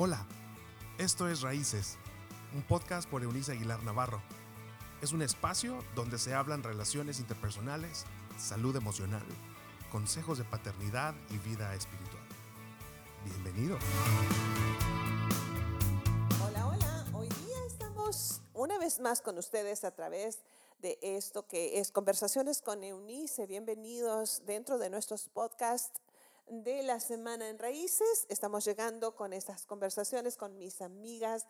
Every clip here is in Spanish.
Hola, esto es Raíces, un podcast por Eunice Aguilar Navarro. Es un espacio donde se hablan relaciones interpersonales, salud emocional, consejos de paternidad y vida espiritual. Bienvenido. Hola, hola. Hoy día estamos una vez más con ustedes a través de esto que es Conversaciones con Eunice. Bienvenidos dentro de nuestros podcasts de la semana en Raíces. Estamos llegando con estas conversaciones con mis amigas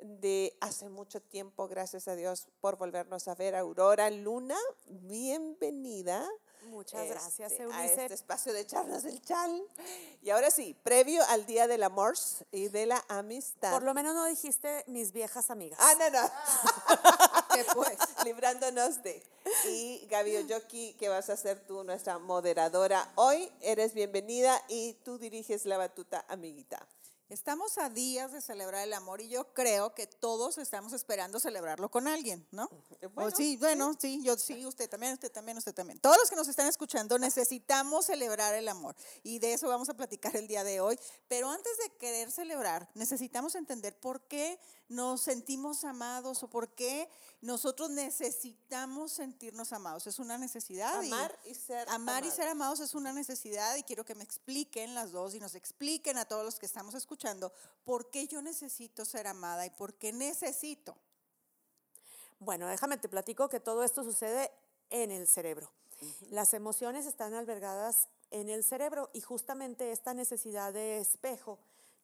de hace mucho tiempo, gracias a Dios por volvernos a ver. Aurora Luna, bienvenida. Muchas este, gracias, A Eunice. este espacio de charlas del chal. Y ahora sí, previo al Día del Amor y de la Amistad. Por lo menos no dijiste mis viejas amigas. Ah, no, no. pues, librándonos de. Y Gaby Oyoki, que vas a ser tú nuestra moderadora hoy, eres bienvenida y tú diriges la batuta, amiguita. Estamos a días de celebrar el amor y yo creo que todos estamos esperando celebrarlo con alguien, ¿no? Bueno, O sí, bueno, sí, yo sí, usted también, usted también, usted también. Todos los que nos están escuchando necesitamos celebrar el amor y de eso vamos a platicar el día de hoy. Pero antes de querer celebrar, necesitamos entender por qué nos sentimos amados o por qué nosotros necesitamos sentirnos amados. Es una necesidad. Amar y ser Amar y amado. ser amados es una necesidad y quiero que me expliquen las dos y nos expliquen a todos los que estamos escuchando por qué yo necesito ser amada y por qué necesito. Bueno, déjame te platico que todo esto sucede en el cerebro. Las emociones están albergadas en el cerebro y justamente esta necesidad de espejo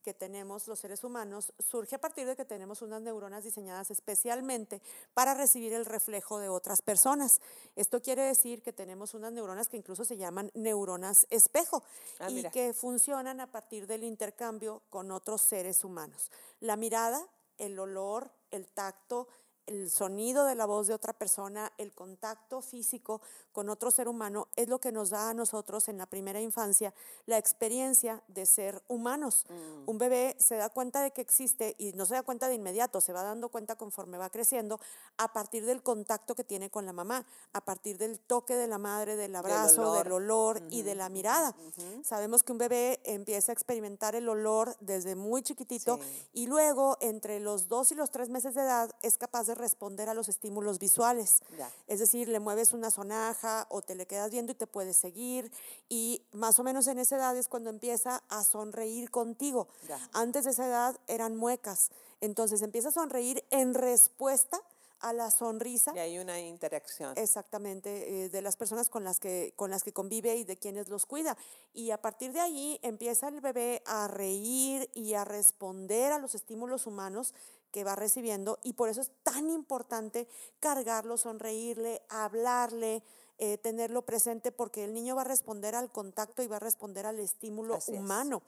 que tenemos los seres humanos surge a partir de que tenemos unas neuronas diseñadas especialmente para recibir el reflejo de otras personas. Esto quiere decir que tenemos unas neuronas que incluso se llaman neuronas espejo Ah, y mira. que funcionan a partir del intercambio con otros seres humanos. La mirada, el olor, el tacto, el sonido de la voz de otra persona, el contacto físico con otro ser humano es lo que nos da a nosotros en la primera infancia la experiencia de ser humanos. Un bebé se da cuenta de que existe y no se da cuenta de inmediato, se va dando cuenta conforme va creciendo a partir del contacto que tiene con la mamá, a partir del toque de la madre, del abrazo, del olor. olor y de la mirada. Sabemos que un bebé empieza a experimentar el olor desde muy chiquitito Sí. y luego entre los dos y los tres meses de edad es capaz de responder a los estímulos visuales. Ya. Es decir, le mueves una sonaja o te le quedas viendo y te puedes seguir y más o menos en esa edad es cuando empieza a sonreír contigo. Ya. Antes de esa edad eran muecas. Entonces empieza a sonreír en respuesta a la sonrisa Y hay una interacción. Exactamente, eh, de las personas con las, que, con las que convive y de quienes los cuida. Y a partir de ahí empieza el bebé a reír y a responder a los estímulos humanos que va recibiendo y por eso es tan importante cargarlo, sonreírle, hablarle, eh, tenerlo presente porque el niño va a responder al contacto y va a responder al estímulo Así es. humano.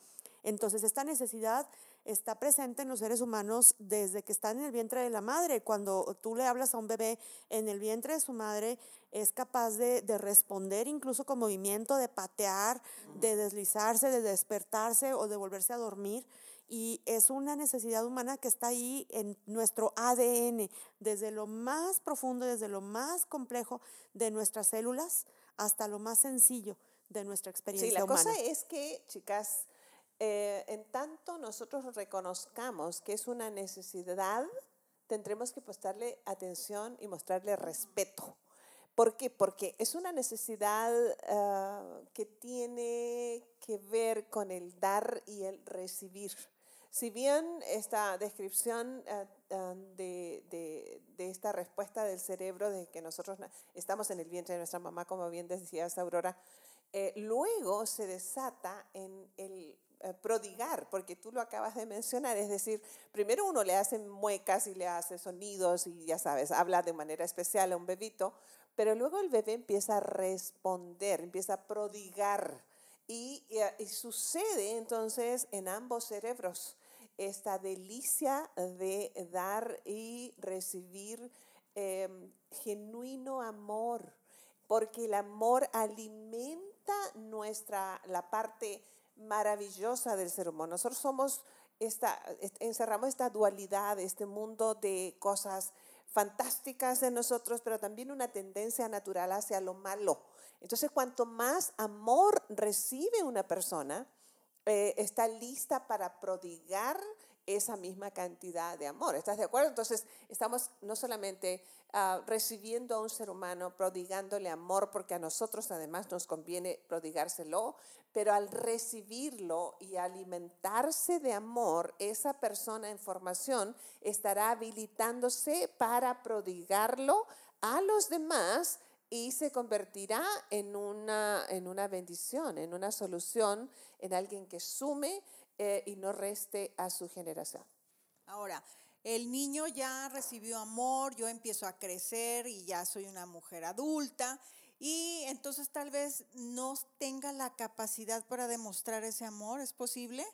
Entonces, esta necesidad está presente en los seres humanos desde que están en el vientre de la madre. Cuando tú le hablas a un bebé en el vientre de su madre, es capaz de, de responder incluso con movimiento, de patear, de deslizarse, de despertarse o de volverse a dormir. Y es una necesidad humana que está ahí en nuestro ADN, desde lo más profundo, desde lo más complejo de nuestras células hasta lo más sencillo de nuestra experiencia Sí, la humana. cosa es que, chicas, eh, en tanto nosotros reconozcamos que es una necesidad, tendremos que prestarle atención y mostrarle respeto. ¿Por qué? Porque es una necesidad ah, que tiene que ver con el dar y el recibir. Si bien esta descripción ah, ah, de, de- esta respuesta del cerebro de que nosotros estamos en el vientre de nuestra mamá, como bien decías, Aurora, eh, luego se desata en el eh, prodigar, porque tú lo acabas de mencionar, es decir, primero uno le hace muecas y le hace sonidos y ya sabes, habla de manera especial a un bebito, pero luego el bebé empieza a responder, empieza a prodigar eh, y sucede entonces en ambos cerebros esta delicia de dar y recibir em, genuino amor, porque el amor alimenta nuestra, la parte maravillosa del ser humano. Nosotros somos esta, est- encerramos esta dualidad, este mundo de cosas fantásticas en nosotros, pero también una tendencia natural hacia lo malo. Entonces, cuanto más amor recibe una persona, eh, está lista para prodigar esa misma cantidad de amor. ¿Estás de acuerdo? Entonces, estamos no solamente ah, recibiendo a un ser humano, prodigándole amor, porque a nosotros además nos conviene prodigárselo, pero al recibirlo y alimentarse de amor, esa persona en formación estará habilitándose para prodigarlo a los demás y se convertirá en una, en una bendición, en una solución, en alguien que sume eh, y no reste a su generación. Ahora, el niño ya recibió amor, yo empiezo a crecer y ya soy una mujer adulta y entonces tal vez no tenga la capacidad para demostrar ese amor, ¿es posible?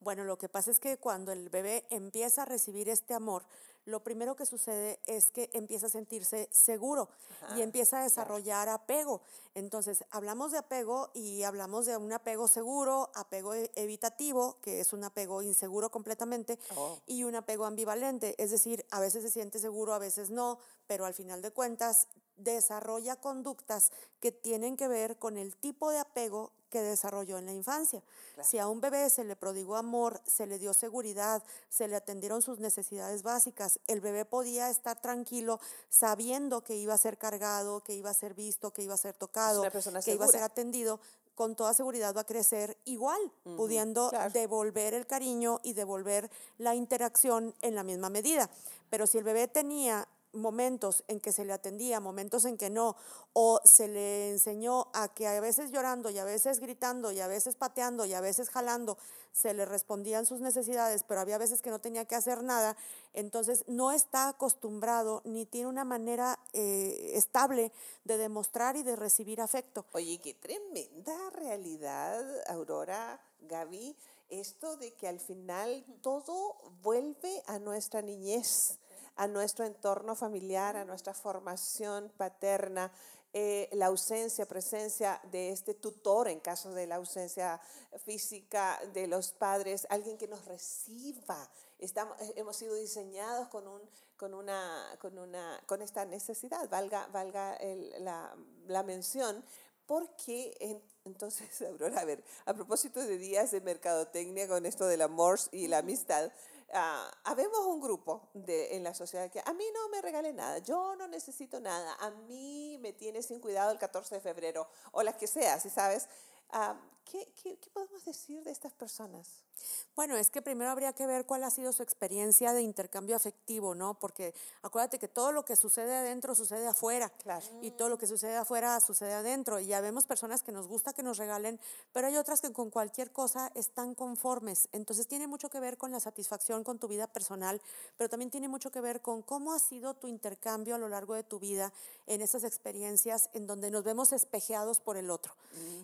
Bueno, lo que pasa es que cuando el bebé empieza a recibir este amor, lo primero que sucede es que empieza a sentirse seguro y empieza a desarrollar apego. Entonces, hablamos de apego y hablamos de un apego seguro, apego e, evitativo, que es un apego inseguro completamente, Oh. y un apego ambivalente. Es decir, a veces se siente seguro, a veces no, pero al final de cuentas desarrolla conductas que tienen que ver con el tipo de apego que desarrolló en la infancia. Si a un bebé se le prodigó amor, se le dio seguridad, se le atendieron sus necesidades básicas, el bebé podía estar tranquilo sabiendo que iba a ser cargado, que iba a ser visto, que iba a ser tocado, que iba a ser atendido, con toda seguridad va a crecer igual, pudiendo claro. devolver el cariño y devolver la interacción en la misma medida. Pero si el bebé tenía momentos en que se le atendía, momentos en que no, o se le enseñó a que a veces llorando y a veces gritando y a veces pateando y a veces jalando, se le respondían sus necesidades, pero había veces que no tenía que hacer nada, entonces no está acostumbrado ni tiene una manera eh, estable de demostrar y de recibir afecto. Oye, qué tremenda realidad, Aurora, Gaby, esto de que al final todo vuelve a nuestra niñez, a nuestro entorno familiar, a nuestra formación paterna, eh, la ausencia, presencia de este tutor en caso de la ausencia física de los padres, alguien que nos reciba. Estamos, eh, hemos sido diseñados con, un, con, una, con, una, con esta necesidad, valga, valga el- la, la mención, porque en- entonces, Aurora, a ver, a propósito de días de mercadotecnia con esto del amor y la amistad, ah, habemos un grupo de, en la sociedad que a mí no me regale nada, yo no necesito nada, a mí me tiene sin cuidado el 14 de febrero o las que sea, si sabes. Ah, ¿qué, qué, qué podemos decir de estas personas? Bueno, es que primero habría que ver cuál ha sido su experiencia de intercambio afectivo, ¿no? Porque acuérdate que todo lo que sucede adentro sucede afuera. Claro. Y todo lo que sucede afuera sucede adentro. Y ya vemos personas que nos gusta que nos regalen, pero hay otras que con cualquier cosa están conformes. Entonces tiene mucho que ver con la satisfacción con tu vida personal, pero también tiene mucho que ver con cómo ha sido tu intercambio a lo largo de tu vida en esas experiencias en donde nos vemos espejeados por el otro.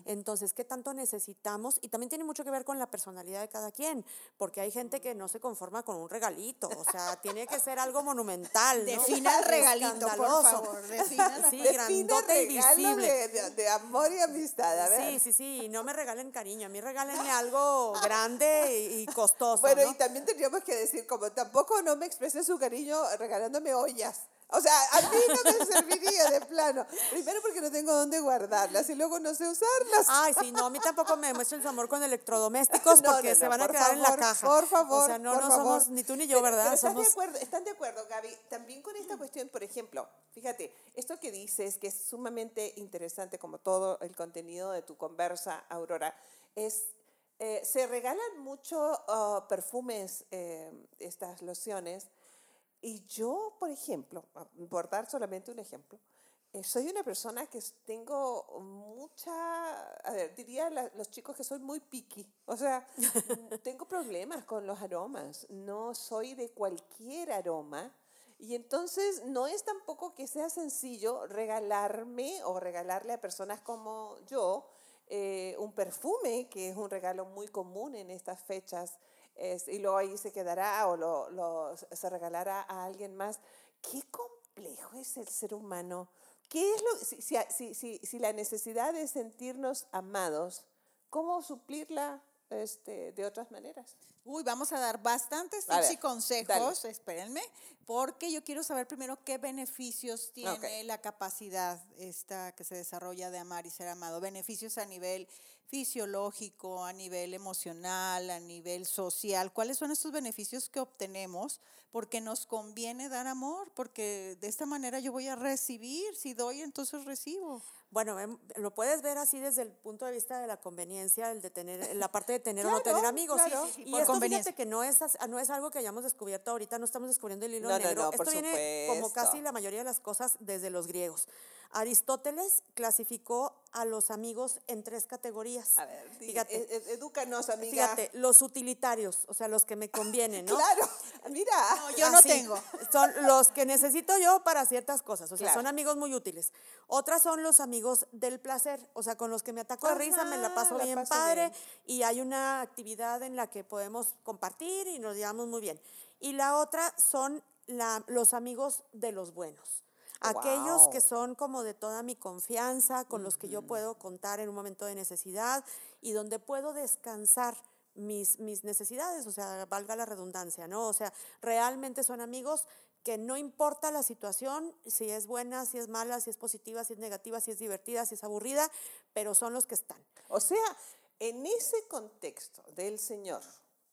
Entonces, ¿qué tanto necesitamos? Y también tiene mucho que ver con la personalidad de cada quien, porque hay gente que no se conforma con un regalito, o sea, tiene que ser algo monumental. ¿no? Defina el regalito, por favor. defina- Sí, grandote y regalo visible. de, de- amor y amistad. A ver. Sí, sí, sí, no me regalen cariño, a mí regálenme algo grande y costoso, Bueno, ¿no? y también tendríamos que decir, como tampoco no me exprese su cariño regalándome ollas. O sea, a mí no me serviría de plano. Primero porque no tengo dónde guardarlas y luego no sé usarlas. Ay, sí, no, a mí tampoco me demuestren su amor con electrodomésticos No, porque no, se van a quedar en la caja. Por favor, O sea, no, no favor. somos ni tú ni yo, Pero- ¿verdad? pero ¿están, somos de acuerdo, ¿Están de acuerdo, Gaby? También con esta cuestión, por ejemplo, fíjate, esto que dices, que es sumamente interesante, como todo el contenido de tu conversa, Aurora, es, eh, se regalan mucho ah, perfumes, eh, estas lociones, y yo, por ejemplo, ah, por dar solamente un ejemplo, eh, soy una persona que tengo mucha, a ver, diría la- los chicos que soy muy picky, o sea, tengo problemas con los aromas, no soy de cualquier aroma. Y entonces no es tampoco que sea sencillo regalarme o regalarle a personas como yo eh, un perfume, que es un regalo muy común en estas fechas, es- y luego ahí se quedará o lo, lo- se regalará a alguien más. Qué complejo es el ser humano. ¿Qué es lo, si, si, si, si, la necesidad de sentirnos amados, ¿cómo suplirla este, de otras maneras? Uy, vamos a dar bastantes tips ver, y consejos, espérenme, porque yo quiero saber primero qué beneficios tiene Ok. la capacidad esta que se desarrolla de amar y ser amado. Beneficios a nivel fisiológico, a nivel emocional, a nivel social, cuáles son estos beneficios que obtenemos, porque nos conviene dar amor, porque de esta manera yo voy a recibir, si doy, entonces recibo. Bueno, em, lo puedes ver así desde el punto de vista de la conveniencia, el de tener, la parte de tener o no tener amigos. claro. y por esto conveniencia. fíjate que no es, no es algo que hayamos descubierto ahorita, no estamos descubriendo el hilo No, negro. no, esto viene como casi la mayoría de las cosas desde los griegos. Aristóteles clasificó a los amigos en tres categorías. A ver, fíjate, e- e- edúcanos, amiga. fíjate, los utilitarios, o sea, los que me convienen, ¿no? Claro, mira. yo no Así, tengo. Son los que necesito yo para ciertas cosas, o sea, Claro. son amigos muy útiles. Otras son los amigos del placer, o sea, con los que me ataco de risa, me la Ajá, paso la bien paso padre bien. y hay una actividad en la que podemos compartir y nos llevamos muy bien. Y la otra son la- los amigos de los buenos. Aquellos que son como de toda mi confianza, con los que yo puedo contar en un momento de necesidad y donde puedo descansar mis, mis necesidades, o sea, valga la redundancia, ¿no? O sea, realmente son amigos que no importa la situación, si es buena, si es mala, si es positiva, si es negativa, si es divertida, si es aburrida, pero son los que están. O sea, en ese contexto del señor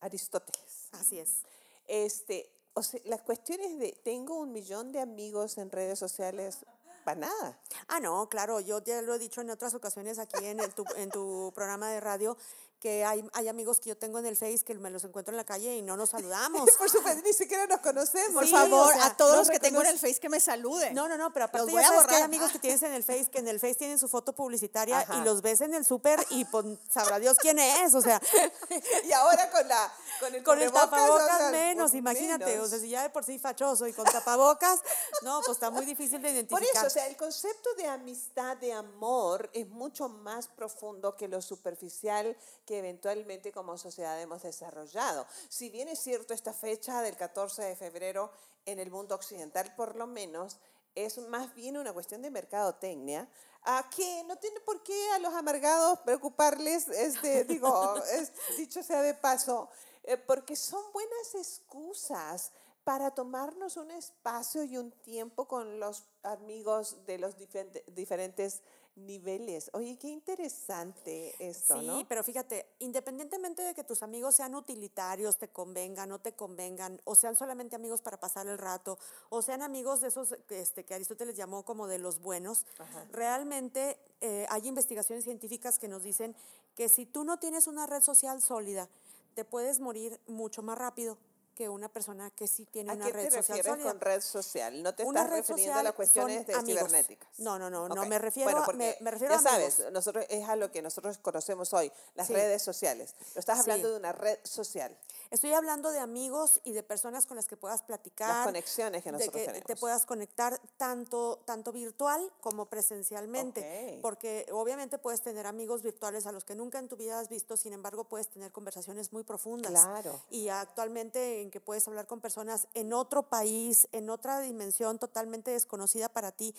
Aristóteles, Así es. este, o sea, las cuestiones de tengo un millón de amigos en redes sociales, para nada. Ah, no, claro, yo ya lo he dicho en otras ocasiones aquí en, el tu, en tu programa de radio, que hay, hay amigos que yo tengo en el Face que me los encuentro en la calle y no nos saludamos. Por supuesto, ni siquiera nos conocemos. Por Sí, favor, o sea, a todos no los que tengo en el Face que me saluden. No, no, no, pero aparte ya sabes que hay amigos que tienes en el Face, que en el Face tienen su foto publicitaria Ajá. y los ves en el súper y pues, sabrá Dios quién es, o sea, Y ahora con la con el, con el tapabocas o sea, menos, pues, imagínate, o sea, si ya de por sí fachoso y con tapabocas, no, pues está muy difícil de Por identificar. eso, o sea, el concepto de amistad, de amor, es mucho más profundo que lo superficial que eventualmente como sociedad hemos desarrollado. Si bien es cierto esta fecha del 14 de febrero en el mundo occidental, por lo menos, es más bien una cuestión de mercadotecnia, a que no tiene por qué a los amargados preocuparles, este, digo, es- dicho sea de paso, eh, porque son buenas excusas para tomarnos un espacio y un tiempo con los amigos de los diferente- diferentes niveles. Oye, qué interesante esto, Sí, ¿no? pero fíjate, independientemente de que tus amigos sean utilitarios, te convengan, no te convengan, o sean solamente amigos para pasar el rato, o sean amigos de esos este, que Aristóteles llamó como de los buenos, realmente eh, hay investigaciones científicas que nos dicen que si tú no tienes una red social sólida, te puedes morir mucho más rápido que una persona que sí tiene ¿A una qué red te social refieres sólida. con red social? ¿No te Una estás refiriendo a las cuestiones de amigos. cibernéticas? No, no, no, no, Ok. me refiero Bueno, me- me refiero ya a sabes, amigos. nosotros es a lo que nosotros conocemos hoy, las Sí. redes sociales. Lo estás hablando Sí. de una red social. Estoy hablando de amigos y de personas con las que puedas platicar. Las conexiones que de que te puedas conectar tanto, tanto virtual como presencialmente. Porque obviamente puedes tener amigos virtuales a los que nunca en tu vida has visto, sin embargo puedes tener conversaciones muy profundas. Claro. Y actualmente en que puedes hablar con personas en otro país, en otra dimensión totalmente desconocida para ti.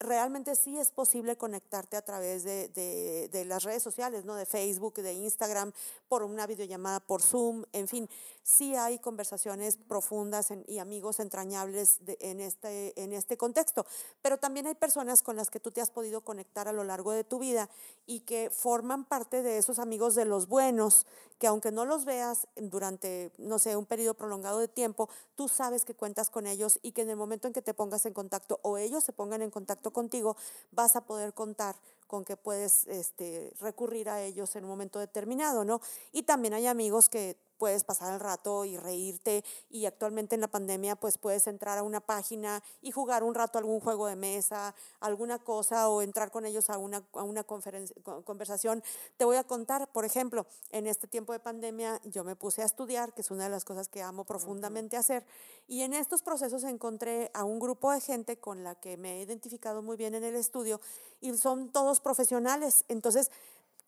Realmente sí es posible conectarte a través de, de- las redes sociales, ¿no? De Facebook, de Instagram, por una videollamada, por Zoom, en fin, sí hay conversaciones profundas en- y amigos entrañables de- en, este, en este contexto. Pero también hay personas con las que tú te has podido conectar a lo largo de tu vida y que forman parte de esos amigos de los buenos, que aunque no los veas durante, no sé, un periodo prolongado de tiempo, tú sabes que cuentas con ellos y que en el momento en que te pongas en contacto o ellos se pongan en contacto contigo, vas a poder contar con que puedes este, recurrir a ellos en un momento determinado, ¿no? Y también hay amigos que puedes pasar el rato y reírte y actualmente en la pandemia pues puedes entrar a una página y jugar un rato algún juego de mesa, alguna cosa o entrar con ellos a una, a una conversación. Te voy a contar, por ejemplo, en este tiempo de pandemia yo me puse a estudiar, que es una de las cosas que amo profundamente hacer, y en estos procesos encontré a un grupo de gente con la que me he identificado muy bien en el estudio y son todos profesionales. Entonces,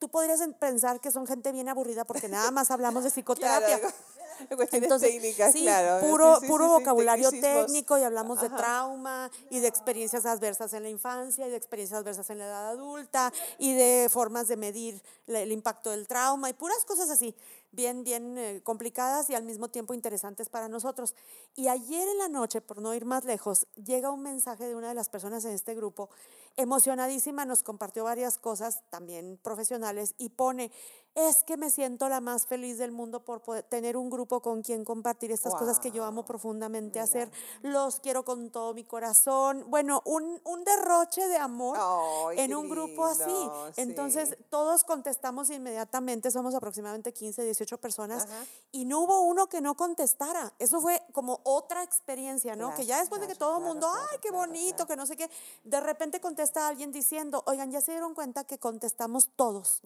tú podrías en- pensar que son gente bien aburrida porque nada más hablamos de psicoterapia. Claro, cuestiones Entonces, técnicas, sí, claro. puro, Sí, sí, puro vocabulario técnico y hablamos de trauma y de experiencias adversas en la infancia y de experiencias adversas en la edad adulta y de formas de medir el impacto del trauma y puras cosas así, bien, bien eh, complicadas y al mismo tiempo interesantes para nosotros. Y ayer en la noche, por no ir más lejos, llega un mensaje de una de las personas en este grupo emocionadísima, nos compartió varias cosas también profesionales y pone, es que me siento la más feliz del mundo por poder tener un grupo con quien compartir estas cosas que yo amo profundamente hacer. Los quiero con todo mi corazón. Bueno, un, un derroche de amor en un grupo así. Entonces, todos contestamos inmediatamente, somos aproximadamente 15, 18 personas, y no hubo uno que no contestara. Eso fue como otra experiencia, ¿no? que ya después de que todo el mundo, ay, qué bonito, que no sé qué, de repente contesta alguien diciendo, oigan, ya se dieron cuenta que contestamos todos.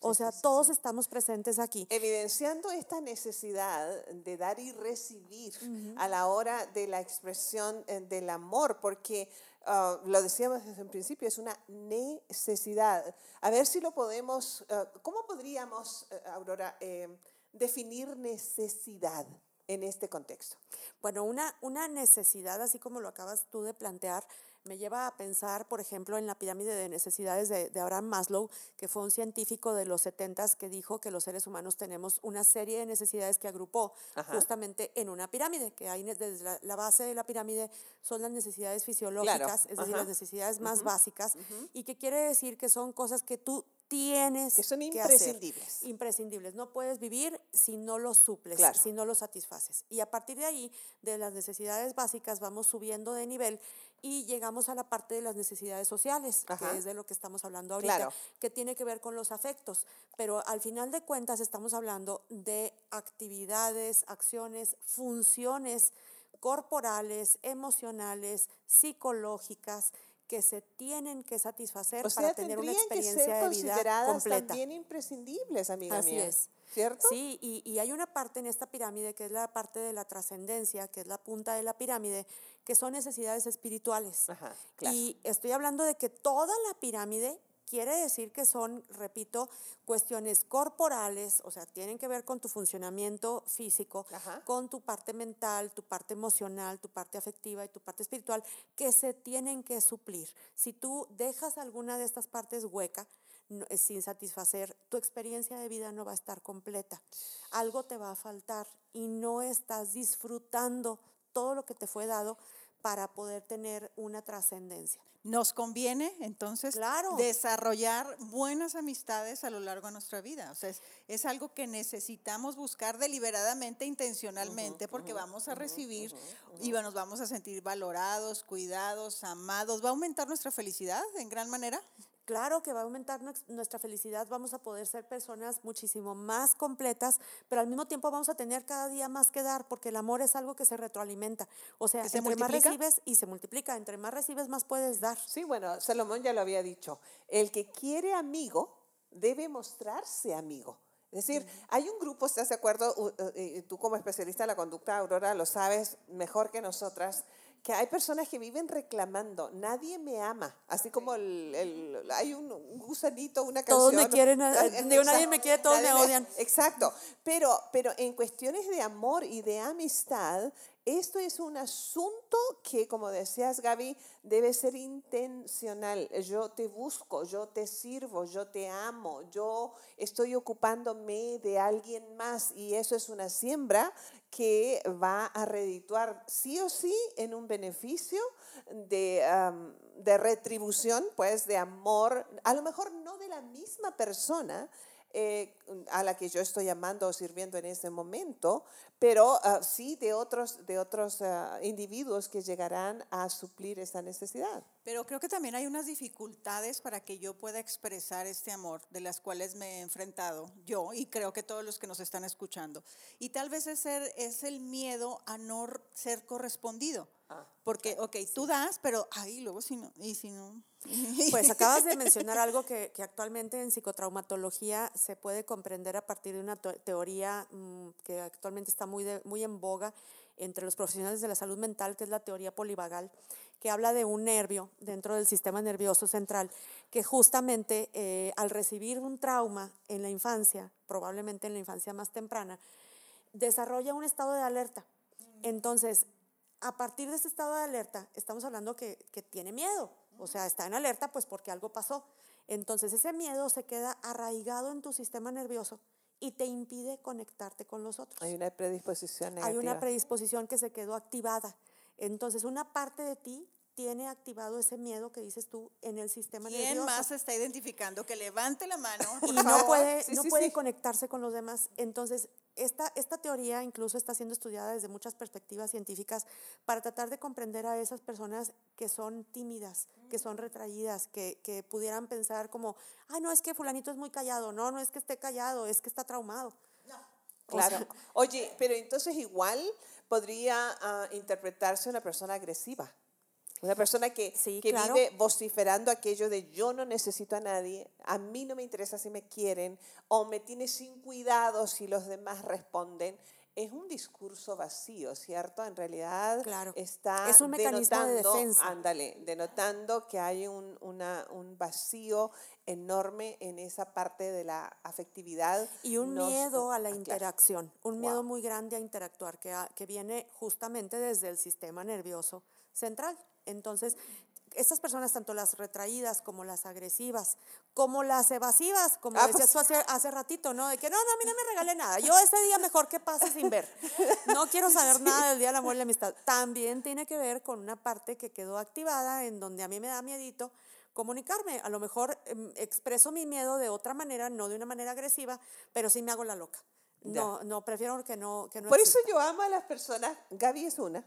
o sea, todos estamos presentes aquí. Evidenciando esta necesidad de dar y recibir a la hora de la expresión eh, del amor, porque ah, lo decíamos desde el principio, es una necesidad. A ver si lo podemos, ah, ¿cómo podríamos, eh, Aurora, eh, definir necesidad en este contexto? Bueno, una, una necesidad, así como lo acabas tú de plantear, me lleva a pensar, por ejemplo, en la pirámide de necesidades de, Abraham Maslow, que fue un científico de los 70 que dijo que los seres humanos tenemos una serie de necesidades que agrupó justamente en una pirámide, que hay desde la, base de la pirámide son las necesidades fisiológicas, es decir, las necesidades más básicas, y que quiere decir que son cosas que tú tienes que son imprescindibles. imprescindibles. No puedes vivir si no los suples, si no los satisfaces. Y a partir de ahí, de las necesidades básicas, vamos subiendo de nivel y llegamos a la parte de las necesidades sociales, que es de lo que estamos hablando ahorita, que tiene que ver con los afectos. Pero al final de cuentas estamos hablando de actividades, acciones, funciones corporales, emocionales, psicológicas, que se tienen que satisfacer para tener una experiencia de vida completa. También imprescindibles, amiga Así es. ¿Cierto? Sí, y, y, hay una parte en esta pirámide que es la parte de la trascendencia, que es la punta de la pirámide, que son necesidades espirituales. Ajá, claro. Y estoy hablando de que toda la pirámide quiere decir que son, repito, cuestiones corporales, o sea, tienen que ver con tu funcionamiento físico, con tu parte mental, tu parte emocional, tu parte afectiva y tu parte espiritual, que se tienen que suplir. Si tú dejas alguna de estas partes hueca, eh, sin satisfacer, tu experiencia de vida no va a estar completa. Algo te va a faltar y no estás disfrutando todo lo que te fue dado para poder tener una trascendencia. Nos conviene entonces desarrollar buenas amistades a lo largo de nuestra vida. O sea, es, algo que necesitamos buscar deliberadamente, intencionalmente, porque vamos a recibir y nos vamos a sentir valorados, cuidados, amados. ¿Va a aumentar nuestra felicidad en gran manera? Claro que va a aumentar nuestra felicidad, vamos a poder ser personas muchísimo más completas, pero al mismo tiempo vamos a tener cada día más que dar, porque el amor es algo que se retroalimenta. O sea, entre más recibes y se multiplica, entre más recibes, más puedes dar. Sí, bueno, Salomón ya lo había dicho. El que quiere amigo debe mostrarse amigo. Es decir, hay un grupo, ¿estás de acuerdo? Tú como especialista en la conducta, Aurora, lo sabes mejor que nosotras que hay personas que viven reclamando, nadie me ama, así como el, hay un, gusanito, una canción. Todos me quieren, digo, nadie me quiere, todos me odian. exacto, pero, pero en cuestiones de amor y de amistad, esto es un asunto que, como decías Gaby, debe ser intencional. Yo te busco, yo te sirvo, yo te amo, yo estoy ocupándome de alguien más y eso es una siembra que va a redituar sí o sí en un beneficio de, de retribución, pues de amor, a lo mejor no de la misma persona, eh, a la que yo estoy amando o sirviendo en ese momento, pero ah, sí de otros, de otros ah, individuos que llegarán a suplir esa necesidad. Pero creo que también hay unas dificultades para que yo pueda expresar este amor, de las cuales me he enfrentado yo y creo que todos los que nos están escuchando. Y tal vez es el miedo a no ser correspondido. Ah, Porque, ok, tú das, pero ahí luego si no, y si no. Pues acabas de mencionar algo que, que, actualmente en psicotraumatología se puede comprender a partir de una teoría mm, que actualmente está muy, muy en boga entre los profesionales de la salud mental, que es la teoría polivagal, que habla de un nervio dentro del sistema nervioso central, que justamente eh, al recibir un trauma en la infancia, probablemente en la infancia más temprana, desarrolla un estado de alerta. Entonces, a partir de ese estado de alerta, estamos hablando que, que tiene miedo, o sea, está en alerta pues porque algo pasó. Entonces ese miedo se queda arraigado en tu sistema nervioso y te impide conectarte con los otros. Hay una predisposición Hay una predisposición que se quedó activada. Entonces una parte de ti tiene activado ese miedo que dices tú en el sistema ¿Quién nervioso. más está identificando que levante la mano? y no puede, Sí, no sí, puede sí. conectarse con los demás. Entonces, esta, esta teoría incluso está siendo estudiada desde muchas perspectivas científicas para tratar de comprender a esas personas que son tímidas, que son retraídas, que, que pudieran pensar como, ay, no, es que fulanito es muy callado, no, no es que esté callado, es que está traumado. Claro. sea, Oye, pero entonces igual podría ah, interpretarse una persona agresiva. Una persona que, Sí, que claro. vive vociferando aquello de yo no necesito a nadie, a mí no me interesa si me quieren, o me tiene sin cuidado si los demás responden. Es un discurso vacío, ¿cierto? En realidad Claro. está Es un mecanismo de denotando, defensa. ándale, denotando que hay un, una- un vacío enorme en esa parte de la afectividad. Y un no- miedo a la ah, interacción, un miedo Wow. muy grande a interactuar, que, que viene justamente desde el sistema nervioso central. Entonces, estas personas, tanto las retraídas como las agresivas, como las evasivas, como Ah, decías pues. tú hace, hace ratito, ¿no? De que no, no, a mí no me regale nada. Yo ese día mejor que pase sin ver. No quiero saber nada del Día del Amor y la Amistad. También tiene que ver con una parte que quedó activada en donde a mí me da miedito comunicarme. A lo mejor em, expreso mi miedo de otra manera, no de una manera agresiva, pero sí me hago la loca. No, no, prefiero que no, que no Por eso yo amo a las personas, Gaby es una,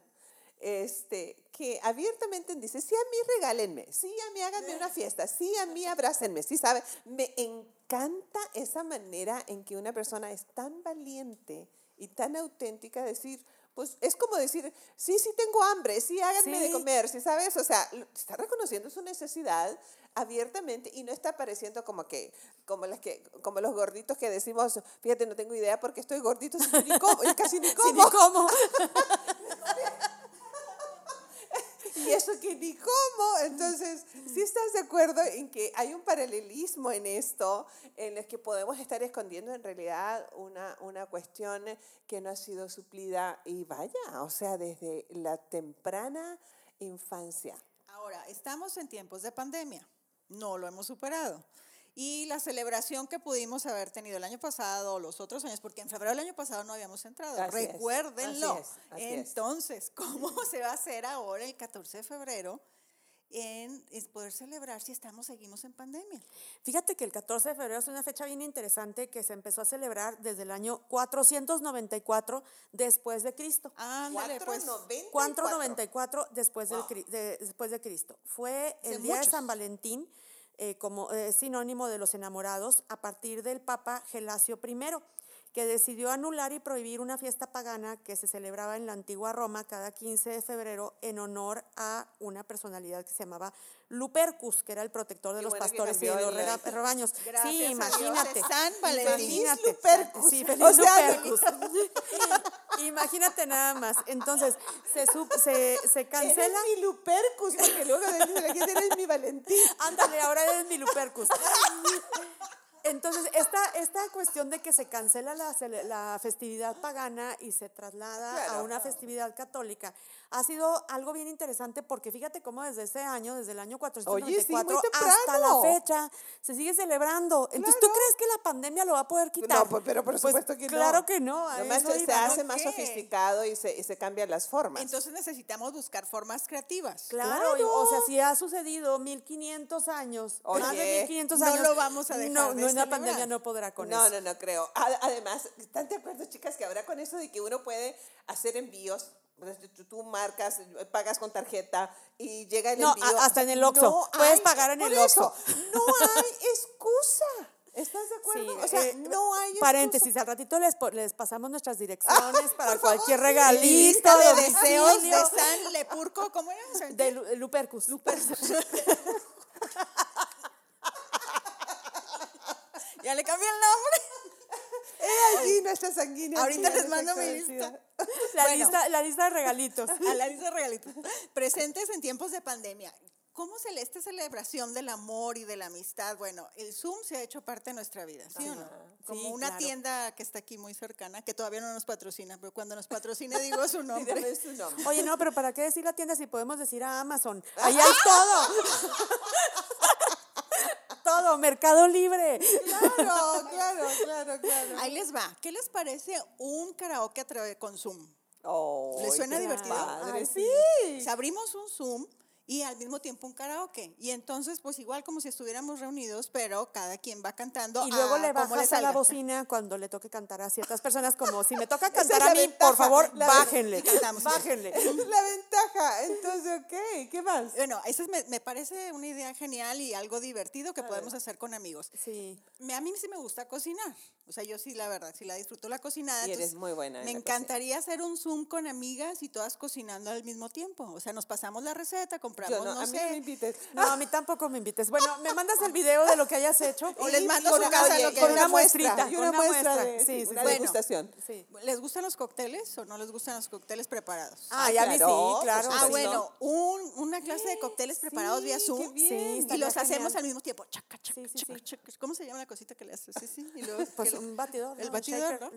este, que abiertamente dice, sí a mí regálenme, sí a mí háganme una fiesta, sí a mí abrácenme, sí sabe. Me encanta esa manera en que una persona es tan valiente y tan auténtica de decir, pues es como decir, sí, sí tengo hambre, sí háganme de comer, sí sabes, o sea, está reconociendo su necesidad abiertamente y no está pareciendo como que como las que como los gorditos que decimos fíjate no tengo idea porque estoy gordito si ni como y casi ni como ni cómo. y eso que ni como entonces si estás de acuerdo en que hay un paralelismo en esto en el que podemos estar escondiendo en realidad una una cuestión que no ha sido suplida y vaya o sea desde la temprana infancia. Ahora, estamos en tiempos de pandemia, no lo hemos superado. Y la celebración que pudimos haber tenido el año pasado o los otros años, porque en febrero del año pasado no habíamos entrado, Así es, recuérdenlo. así es, así es. Entonces, ¿cómo se va a hacer ahora el 14 de febrero en poder celebrar si estamos seguimos en pandemia? Fíjate que el 14 de febrero es una fecha bien interesante que se empezó a celebrar desde el año 494 después de Cristo. Ándale, pues. 494. 494 después, Wow. De- después de Cristo. Fue el Hace día de muchos. San Valentín eh, como eh, sinónimo de los enamorados a partir del Papa Gelasio I, que decidió anular y prohibir una fiesta pagana que se celebraba en la antigua Roma cada 15 de febrero en honor a una personalidad que se llamaba Lupercus, que era el protector de Qué los pastores y de los rebaños. Gracias sí, imagínate. San Valentín. Lupercus. Sí, O feliz sea, Lupercus. Imagínate nada más. Entonces, se, sub- se, se Eres cancela. mi Lupercus, porque luego de la gente eres mi Valentín. Ándale, ahora eres mi Lupercus. Entonces, esta, esta cuestión de que se cancela la, cele- la festividad pagana y se traslada a Claro. una festividad católica ha sido algo bien interesante porque fíjate cómo desde ese año, desde el año Oye, sí, 494 hasta la fecha, se sigue celebrando. Entonces, ¿tú Claro. crees que la pandemia lo va a poder quitar? No, pues, pero por Pues, supuesto que no. Claro que no. a Nomás eso se, ¿no? hace más sofisticado y se, y se cambian las formas. Entonces necesitamos buscar formas creativas. Claro, y- o sea, si ha sucedido 1500 años, más de Oye, 1500 no años. lo vamos a dejar No, de no, una pandemia no podrá con no, eso. no, no creo. A- Además, ¿están de acuerdo, chicas, que ahora con eso de que uno puede hacer envíos? pues, Tú, marcas, pagas con tarjeta y llega el No, envío. hasta en el Oxxo. No Puedes hay- pagar en el Oxxo. No hay excusa. ¿Estás de acuerdo? Sí, o sea, eh, no hay excusa. Paréntesis, al ratito les, pasamos nuestras direcciones para cualquier favor, sí. regalito, Lista de deseos de San Lepurco, ¿cómo era? Sea, de Lu- Lupercus. Ya le cambié el nombre. He allí nuestra sanguínea. Ahorita les mando mi lista. La, Bueno. lista, la lista de regalitos. A la lista de regalitos. Presentes en tiempos de pandemia. ¿Cómo se esta celebración del amor y de la amistad? Bueno, el Zoom se ha hecho parte de nuestra vida, ¿sí o no? Como Sí, una claro. tienda que está aquí muy cercana, que todavía no nos patrocina, pero cuando nos patrocina digo su nombre. su nombre. Oye, no, pero ¿para qué decir la tienda si podemos decir a Amazon? Ahí hay todo. Mercado Libre. Claro, claro, claro, claro. Ahí les va. ¿Qué les parece un karaoke a través con Zoom? Oh, ¿Les suena divertido? padre, Ay, sí. O sea, abrimos un Zoom y al mismo tiempo un karaoke. Y entonces, pues igual como si estuviéramos reunidos, pero cada quien va cantando. Y luego a le bajas a la bocina cuando le toque cantar a ciertas personas, como si me toca es cantar la a mí, ventaja, por favor, la- bájenle. cantamos. Bájenle. La ventaja. Entonces, ok, ¿qué más? Bueno, eso es- me, me parece una idea genial y algo divertido que podemos hacer con amigos. Sí. Me- a mí sí me gusta cocinar. O sea, yo sí, la verdad, sí la disfruto la cocinada. Y eres muy buena en Me encantaría hacer un Zoom con amigas y todas cocinando al mismo tiempo. O sea, nos pasamos la receta, compramos, Yo no, no, a mí sé. no me invites. No, a mí tampoco me invites. Bueno, me mandas el video de lo que hayas hecho. O les mando con su una- casa oye, lo que con una muestra, muestrita. y una muestra muestra. de- Sí, sí, una sí. degustación. Sí. ¿Les gustan los cócteles o no les gustan los cócteles preparados? Ah, Ah, ya vi, claro, sí, claro. pues Ah, bueno, un- una clase de cócteles preparados vía qué Zoom. bien. Sí, Y los hacemos genial. al mismo tiempo. Chaca, chaca, Sí, sí, chaca, sí. chaca. ¿Cómo se llama la cosita que le haces? Sí, sí. Y luego, Pues un batidor. El batidor, ¿no?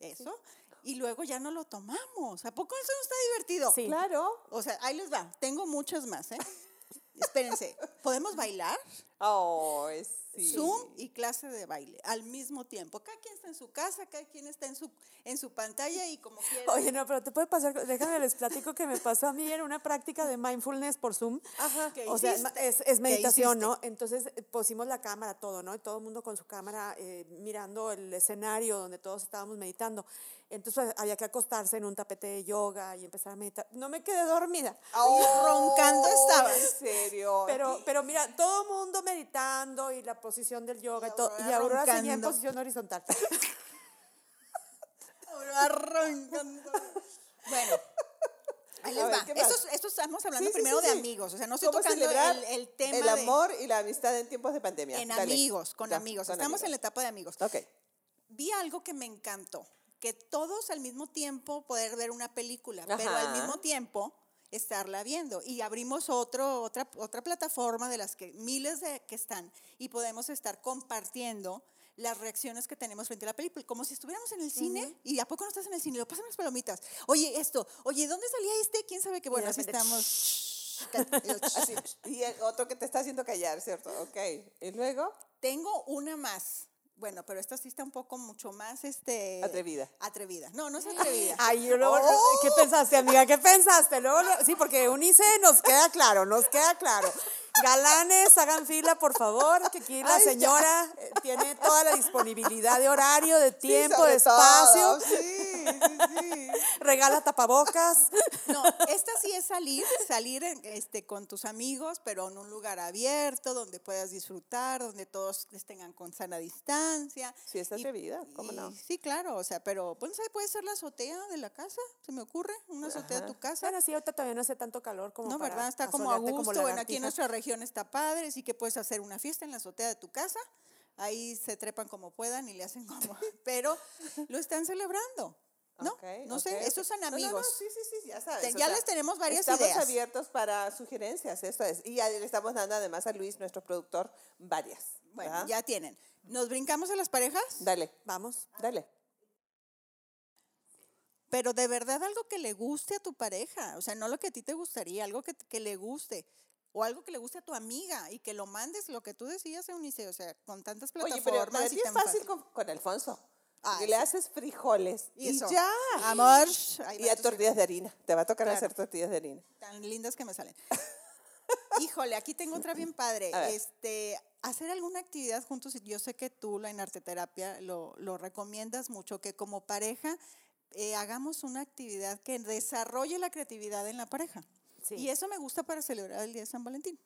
eso. Y luego ya no lo tomamos. ¿A poco eso no está divertido? Sí. Claro. O sea, ahí les va. Tengo muchas más, ¿eh? Espérense. ¿Podemos bailar? Oh, sí. Zoom y clase de baile al mismo tiempo. Cada quien está en su casa, cada quien está en su, en su pantalla y como quiera. Oye, no, pero te puede pasar, déjame les platico que me pasó a mí en una práctica de mindfulness por Zoom. Ajá. ¿Qué O sea, es, es meditación? ¿no? Entonces eh, pusimos la cámara, todo, ¿no? Y todo el mundo con su cámara eh, mirando el escenario donde todos estábamos meditando. Entonces pues, había que acostarse en un tapete de yoga y empezar a meditar. No me quedé dormida. Oh, Roncando estabas. En serio. Pero, pero mira, todo el mundo meditando y la posición del yoga y, Y todo. Aurora Y Aurora seguía en roncando. posición horizontal. Ahora arrancando. Bueno. Ahí les ver, va. ¿qué más? Esto, esto estamos hablando Sí, primero sí, de amigos. O sea, no estoy ¿Cómo tocando el, el tema el de- amor y la amistad en tiempos de pandemia? en Dale. amigos, con Ya, amigos. con Estamos en la etapa de amigos. Ok. Vi algo que me encantó, que todos al mismo tiempo poder ver una película, pero al Ajá. mismo tiempo estarla viendo. Y abrimos otro, otra, otra plataforma de las que miles de que están y podemos estar compartiendo las reacciones que tenemos frente a la película, como si estuviéramos en el cine y a poco no estás en el cine, lo pasan las palomitas. Oye, esto, oye, ¿dónde salía este? ¿Quién sabe qué? Bueno, así estamos. Así, y el otro que te está haciendo callar, ¿cierto? Ok. Y luego, Tengo una más. Bueno, pero esta sí está un poco mucho más este Atrevida. Atrevida. No, no es atrevida. Ay, yo luego, Oh. ¿qué pensaste, amiga? ¿Qué pensaste? Luego, luego- sí, porque Unice nos queda claro, nos queda claro. Galanes, hagan fila, por favor, que aquí la Ay, señora eh, tiene toda la disponibilidad de horario, de tiempo, de espacio, todo, Sí, sí, sí. regala tapabocas. No, esta sí es salir, salir en- este, con tus amigos, pero en un lugar abierto, donde puedas disfrutar, donde todos tengan con sana distancia. Sí, está Y- atrevida, ¿cómo no? Sí, claro, o sea, pero pues, puede ser la azotea de la casa, se me ocurre, una azotea de tu casa. Bueno, sí, ahorita todavía no hace tanto calor como No, para ¿verdad? Está como a asolearte gusto. como bueno, aquí en nuestra región está padre, sí que puedes hacer una fiesta en la azotea de tu casa. Ahí se trepan como puedan y le hacen como. Pero lo están celebrando. ¿No? No sé, ok. estos son No, no, no, amigos. sí, sí, sí, ya sabes. Te- o ya sea, les tenemos varias estamos ideas. abiertos para sugerencias, esto es. Y ya le estamos dando además a Luis, nuestro productor, varias. Bueno, ¿verdad? ya tienen. ¿Nos brincamos a las parejas? Dale, Vamos. dale. Pero de verdad algo que le guste a tu pareja, o sea, no lo que a ti te gustaría, algo que, que le guste. O algo que le guste a tu amiga y que lo mandes, lo que tú decías, Eunice, o sea, con tantas Oye, plataformas. pero y ti es fácil con, con Alfonso. Ah, que le sí. haces frijoles y, Y ya. Amor. Y a tortillas de harina. Te va a tocar Claro. hacer tortillas de harina. tan lindas que me salen. Híjole, aquí tengo otra bien padre. Este, hacer alguna actividad juntos. y Yo sé que tú, la en arteterapia, lo, lo recomiendas mucho, que como pareja eh, hagamos una actividad que desarrolle la creatividad en la pareja. Sí. Y eso me gusta para celebrar el Día de San Valentín.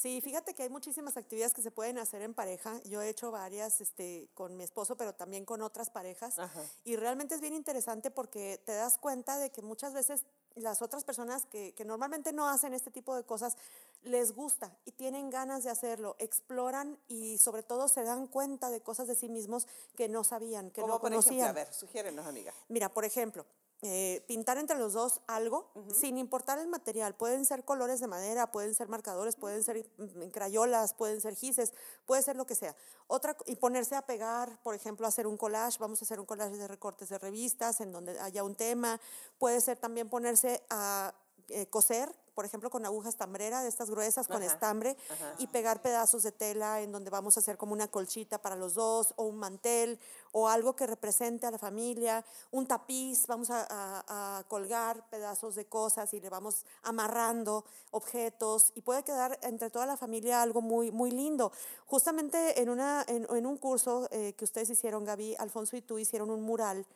Sí, fíjate que hay muchísimas actividades que se pueden hacer en pareja. Yo he hecho varias este, con mi esposo, pero también con otras parejas. Ajá. Y realmente es bien interesante porque te das cuenta de que muchas veces las otras personas que, que normalmente no hacen este tipo de cosas les gusta y tienen ganas de hacerlo, exploran y sobre todo se dan cuenta de cosas de sí mismos que no sabían, que no por ejemplo, conocían. a ver, sugiérenos, amiga. Mira, por ejemplo, eh, pintar entre los dos algo sin importar el material. Pueden ser colores de madera, pueden ser marcadores, pueden ser mm, crayolas, pueden ser gises, puede ser lo que sea. Otra, y ponerse a pegar, por ejemplo, hacer un collage. Vamos a hacer un collage de recortes de revistas en donde haya un tema. Puede ser también ponerse a eh, coser, por ejemplo, con aguja estambrera, de estas gruesas, con Ajá, estambre, ajá. y pegar pedazos de tela en donde vamos a hacer como una colchita para los dos, o un mantel, o algo que represente a la familia, un tapiz, vamos a, a- a colgar pedazos de cosas y le vamos amarrando objetos, y puede quedar entre toda la familia algo muy, muy lindo. Justamente en, una, en, en un curso eh, que ustedes hicieron, Gaby, Alfonso y tú hicieron un mural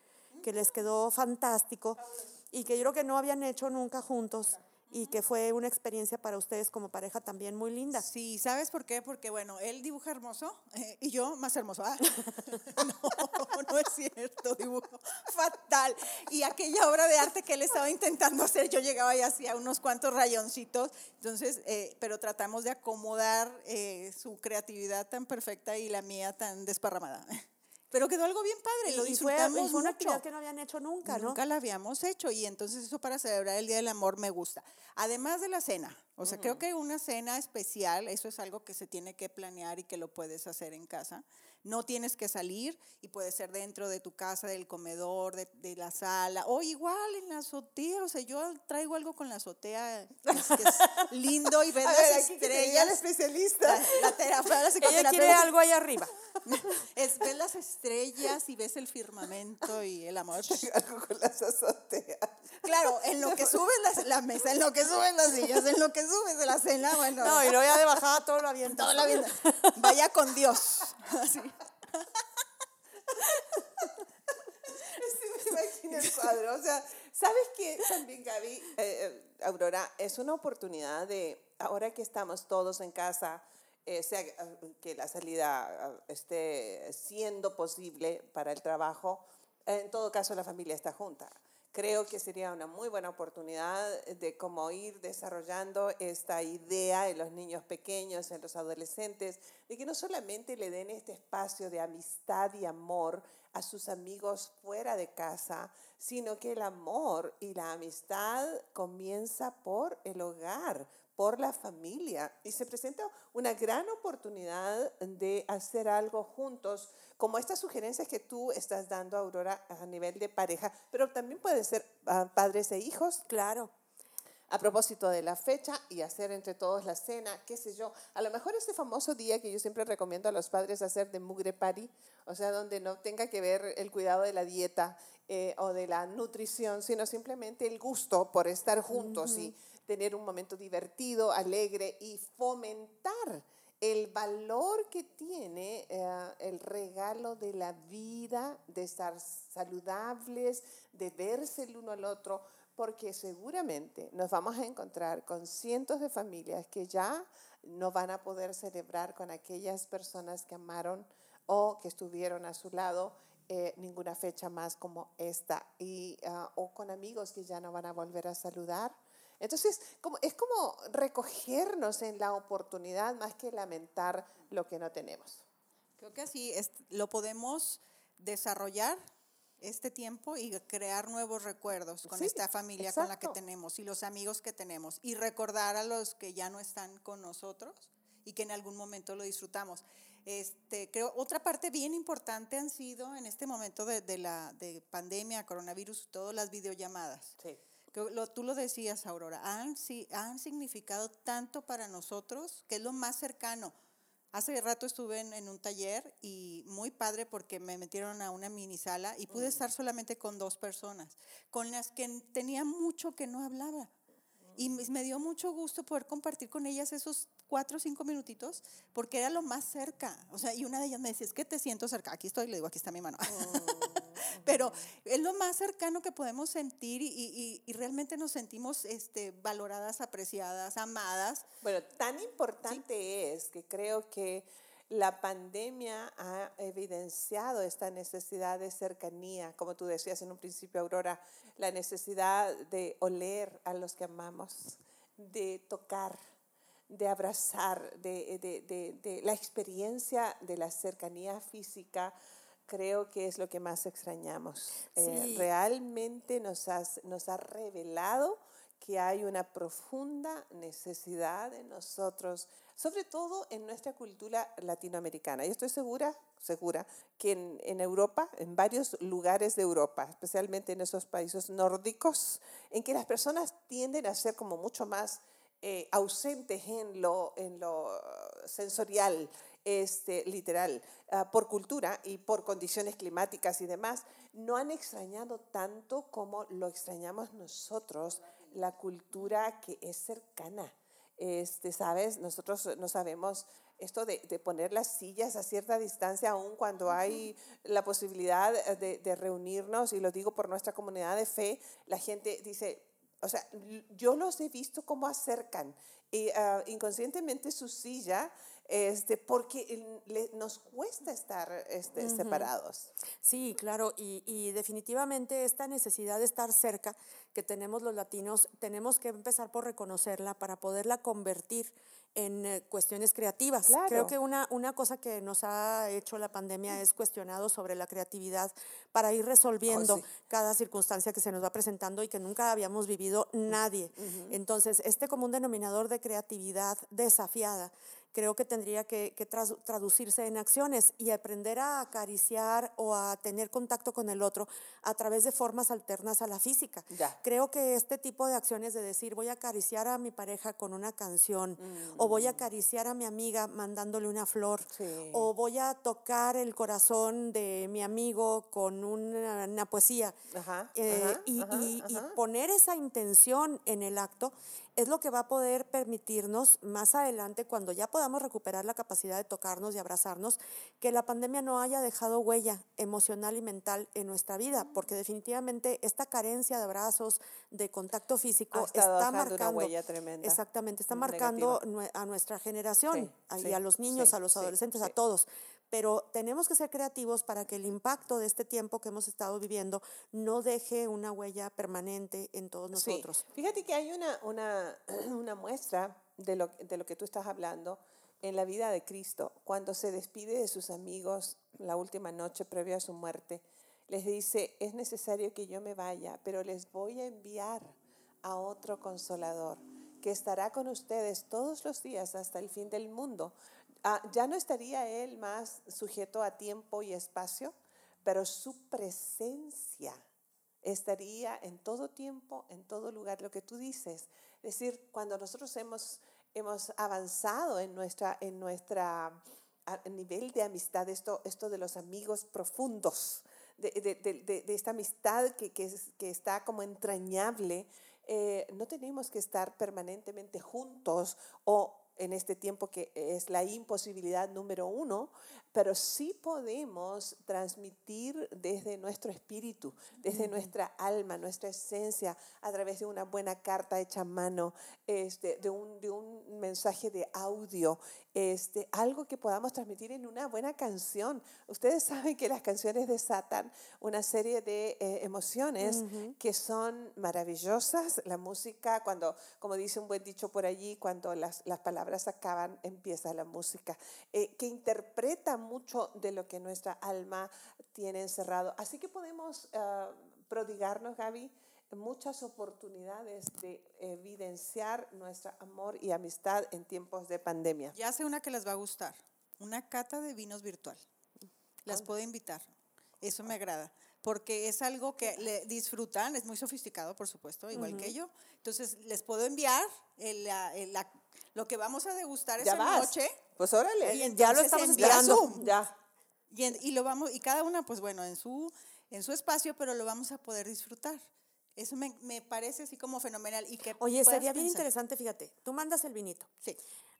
que les quedó fantástico y que yo creo que no habían hecho nunca juntos y que fue una experiencia para ustedes como pareja también muy linda. Sí, ¿sabes por qué? Porque, bueno, él dibuja hermoso eh, y yo más hermoso. Ah, no, no es cierto, dibujo fatal. Y aquella obra de arte que él estaba intentando hacer, yo llegaba y hacía unos cuantos rayoncitos. Entonces, eh, pero tratamos de acomodar eh, su creatividad tan perfecta y la mía tan desparramada. Pero quedó algo bien padre, lo y disfrutamos y fue una actividad que no habían hecho nunca, ¿no? Nunca la habíamos hecho y entonces eso para celebrar el Día del Amor me gusta. Además de la cena, o sea, creo que una cena especial, eso es algo que se tiene que planear y que lo puedes hacer en casa. No tienes que salir y puede ser dentro de tu casa, del comedor, de, de la sala, o igual en la azotea. O sea, yo traigo algo con la azotea que es, que es lindo y A las ver, que la estrellas. especialista. La, la terapia, la Ella quiere algo ahí arriba. Es, ves las estrellas y ves el firmamento y el amor. Algo con las azoteas. Claro, en lo que subes la, la mesa, en lo que subes las sillas, en lo que subes la cena, bueno. No, y luego ya de bajada todo lo avienta. toda la vida. Vaya con Dios. Así. Sí, me imagino el cuadro. O sea, ¿sabes qué también, Gaby? Eh, eh, Aurora, es una oportunidad de, ahora que estamos todos en casa, eh, eh, que la salida eh, esté siendo posible para el trabajo, en todo caso la familia está junta. Creo que sería una muy buena oportunidad de cómo ir desarrollando esta idea en los niños pequeños, en los adolescentes, de que no solamente le den este espacio de amistad y amor a sus amigos fuera de casa, sino que el amor y la amistad comienza por el hogar, por la familia. Y se presenta una gran oportunidad de hacer algo juntos, como estas sugerencias que tú estás dando, Aurora, a nivel de pareja, pero también pueden ser ah, padres e hijos, Claro. a propósito de la fecha y hacer entre todos la cena, qué sé yo. A lo mejor este famoso día que yo siempre recomiendo a los padres hacer de mugre party, o sea, donde no tenga que ver el cuidado de la dieta eh, o de la nutrición, sino simplemente el gusto por estar juntos y tener un momento divertido, alegre y fomentar el valor que tiene eh, el regalo de la vida, de estar saludables, de verse el uno al otro, porque seguramente nos vamos a encontrar con cientos de familias que ya no van a poder celebrar con aquellas personas que amaron o que estuvieron a su lado eh, ninguna fecha más como esta, y, ah, o con amigos que ya no van a volver a saludar. Entonces, como, es como recogernos en la oportunidad más que lamentar lo que no tenemos. Creo que así es- lo podemos desarrollar este tiempo y crear nuevos recuerdos con Sí, esta familia con la que tenemos y los amigos que tenemos y recordar a los que ya no están con nosotros y que en algún momento lo disfrutamos. Este, creo otra parte bien importante han sido en este momento de, de la de pandemia, coronavirus, todo las videollamadas. Sí. Lo- tú lo decías, Aurora, han, si- han significado tanto para nosotros, que es lo más cercano. Hace rato estuve en, en un taller y muy padre porque me metieron a una mini sala y pude estar solamente con dos personas, con las que tenía mucho que no hablaba. Y me dio mucho gusto poder compartir con ellas esos cuatro o cinco minutitos, porque era lo más cerca. O sea, y una de ellas me decía, es que te siento cerca. Aquí estoy, le digo, aquí está mi mano. Pero es lo más cercano que podemos sentir y, y- y realmente nos sentimos este, valoradas, apreciadas, amadas. Bueno, tan importante es que creo que la pandemia ha evidenciado esta necesidad de cercanía, como tú decías en un principio, Aurora, la necesidad de oler a los que amamos, de tocar, de abrazar, de, de- de- de la experiencia de la cercanía física. Creo que es lo que más extrañamos. Eh, Sí. realmente nos, has- nos ha revelado que hay una profunda necesidad de nosotros sobre todo en nuestra cultura latinoamericana. Yo estoy segura, segura que en, en, Europa, en varios lugares de Europa, especialmente en esos países nórdicos, en que las personas tienden a ser como mucho más eh, ausentes en lo, en lo sensorial, este, literal, uh, por cultura y por condiciones climáticas y demás, no han extrañado tanto como lo extrañamos nosotros, la cultura que es cercana. Este, ¿Sabes? Nosotros no sabemos esto de, de, poner las sillas a cierta distancia, aun cuando hay la posibilidad de, de, reunirnos, y lo digo por nuestra comunidad de fe, la gente dice, o sea, yo los he visto cómo acercan y, uh, inconscientemente su silla este, porque le, nos cuesta estar este, uh -huh. separados. Sí, claro, y, y, definitivamente esta necesidad de estar cerca que tenemos los latinos, tenemos que empezar por reconocerla para poderla convertir en eh, cuestiones creativas. Claro. Creo que una, una cosa que nos ha hecho la pandemia es cuestionado sobre la creatividad para ir resolviendo Oh, sí. cada circunstancia que se nos va presentando y que nunca habíamos vivido nadie. Entonces, este común denominador de creatividad desafiada creo que tendría que, traducirse en acciones y aprender a acariciar o a tener contacto con el otro a través de formas alternas a la física. Ya. Creo que este tipo de acciones de decir voy a acariciar a mi pareja con una canción o voy a acariciar a mi amiga mandándole una flor Mm. Sí. o voy a tocar el corazón de mi amigo con una, una poesía Ajá, eh, ajá, y, ajá, y- y ajá. poner esa intención en el acto es lo que va a poder permitirnos más adelante, cuando ya podamos recuperar la capacidad de tocarnos y abrazarnos, que la pandemia no haya dejado huella emocional y mental en nuestra vida, porque definitivamente esta carencia de abrazos, de contacto físico, Ha está dejando una marcando, huella tremenda. exactamente, está marcando a nuestra generación Sí, a- y a los niños, sí, a los adolescentes, a todos. Pero tenemos que ser creativos para que el impacto de este tiempo que hemos estado viviendo no deje una huella permanente en todos Sí. nosotros. Fíjate que hay una, una, una muestra de lo, de lo que tú estás hablando en la vida de Cristo. Cuando se despide de sus amigos la última noche previa a su muerte, les dice, es necesario que yo me vaya, pero les voy a enviar a otro consolador que estará con ustedes todos los días hasta el fin del mundo. Ah, ya no estaría él más sujeto a tiempo y espacio, pero su presencia estaría en todo tiempo, en todo lugar, lo que tú dices. Es decir, cuando nosotros hemos, hemos avanzado en nuestra, en nuestra nivel de amistad, esto, esto de los amigos profundos, de, esta amistad que, que está como entrañable, eh, no tenemos que estar permanentemente juntos o en este tiempo que es la imposibilidad número uno, pero sí podemos transmitir desde nuestro espíritu, desde nuestra alma, nuestra esencia, a través de una buena carta hecha a mano, este, de, un, de un mensaje de audio, este, algo que podamos transmitir en una buena canción. Ustedes saben que las canciones desatan una serie de eh, emociones que son maravillosas. La música, cuando, como dice un buen dicho por allí, cuando las, las palabras acaban, empieza la música, eh, que interpreta mucho de lo que nuestra alma tiene encerrado. Así que podemos ah, prodigarnos, Gaby, muchas oportunidades de evidenciar nuestro amor y amistad en tiempos de pandemia. Ya sé una que les va a gustar. Una cata de vinos virtual. Las puedo invitar. Eso me agrada. Porque es algo que le disfrutan, es muy sofisticado, por supuesto, igual que yo. Entonces, les puedo enviar el- la- el- la- lo que vamos a degustar esa vas. noche. Pues órale. Y ya lo estamos esperando. Zoom. Ya. Y, en- y lo vamos, y cada una, pues bueno, en su, en su espacio, pero lo vamos a poder disfrutar. Eso me, me parece así como fenomenal. Y que Oye, sería bien pensar. interesante, fíjate, tú mandas el vinito, Sí,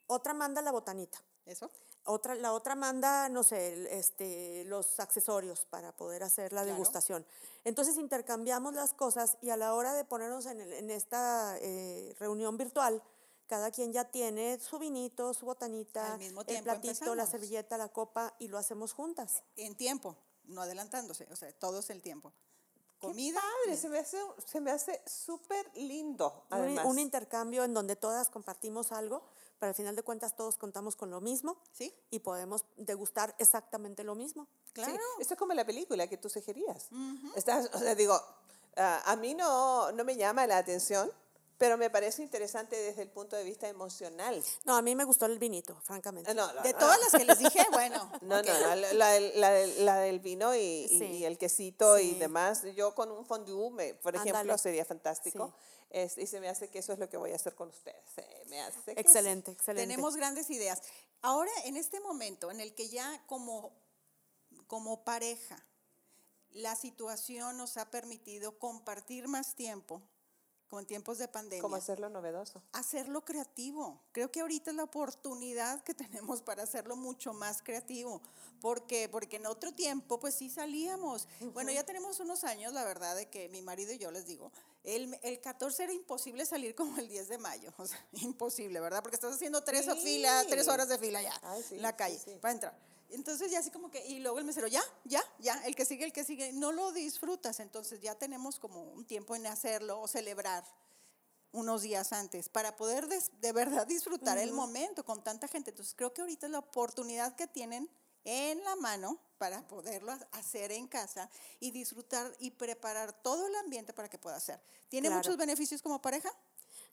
otra manda la botanita, eso. otra, la otra manda, no sé, este, los accesorios para poder hacer la Claro. degustación. Entonces intercambiamos las cosas y a la hora de ponernos en, el- en esta eh, reunión virtual, cada quien ya tiene su vinito, su botanita, el platito, la empezamos. servilleta, la copa y lo hacemos juntas. En tiempo, no adelantándose, o sea, todo es el tiempo. Qué Comida. padre, se me hace, se me hace súper lindo. Un, Además. un intercambio en donde todas compartimos algo, pero al final de cuentas todos contamos con lo mismo Sí, y podemos degustar exactamente lo mismo. Sí, claro. esto es como la película que tú sugerías. Estás, o sea, digo, ah, a mí no, no me llama la atención Pero me parece interesante desde el punto de vista emocional. No, a mí me gustó el vinito, francamente. No, no, De no. todas las que les dije, bueno. No, ok. no, no, la, la del- la la del vino y, y- Sí. y el quesito y Sí. demás. Yo con un fondue, me- por ejemplo, Ándale. sería fantástico. Es- y se me hace que eso es lo que voy a hacer con ustedes. Se me hace que sí. Excelente, excelente. Tenemos grandes ideas. Ahora, en este momento en el que ya como, como pareja, la situación nos ha permitido compartir más tiempo, como en tiempos de pandemia. ¿Cómo hacerlo novedoso? hacerlo creativo. Creo que ahorita es la oportunidad que tenemos para hacerlo mucho más creativo. ¿Por qué? Porque en otro tiempo, pues sí salíamos. Bueno, ya tenemos unos años, la verdad, de que mi marido y yo les digo, el, el 14 era imposible salir como el 10 de mayo. O sea, imposible, ¿verdad? Porque estás haciendo tres Sí. filas, tres horas de fila ya Ay, sí, en la calle sí. para entrar. Entonces ya así como que, y luego el mesero, ya, ya, ya, el que sigue, el que sigue, no lo disfrutas. Entonces ya tenemos como un tiempo en hacerlo o celebrar unos días antes para poder de verdad disfrutar el momento con tanta gente. Entonces creo que ahorita es la oportunidad que tienen en la mano para poderlo ha- hacer en casa y disfrutar y preparar todo el ambiente para que pueda hacer. ¿Tiene Claro. muchos beneficios como pareja?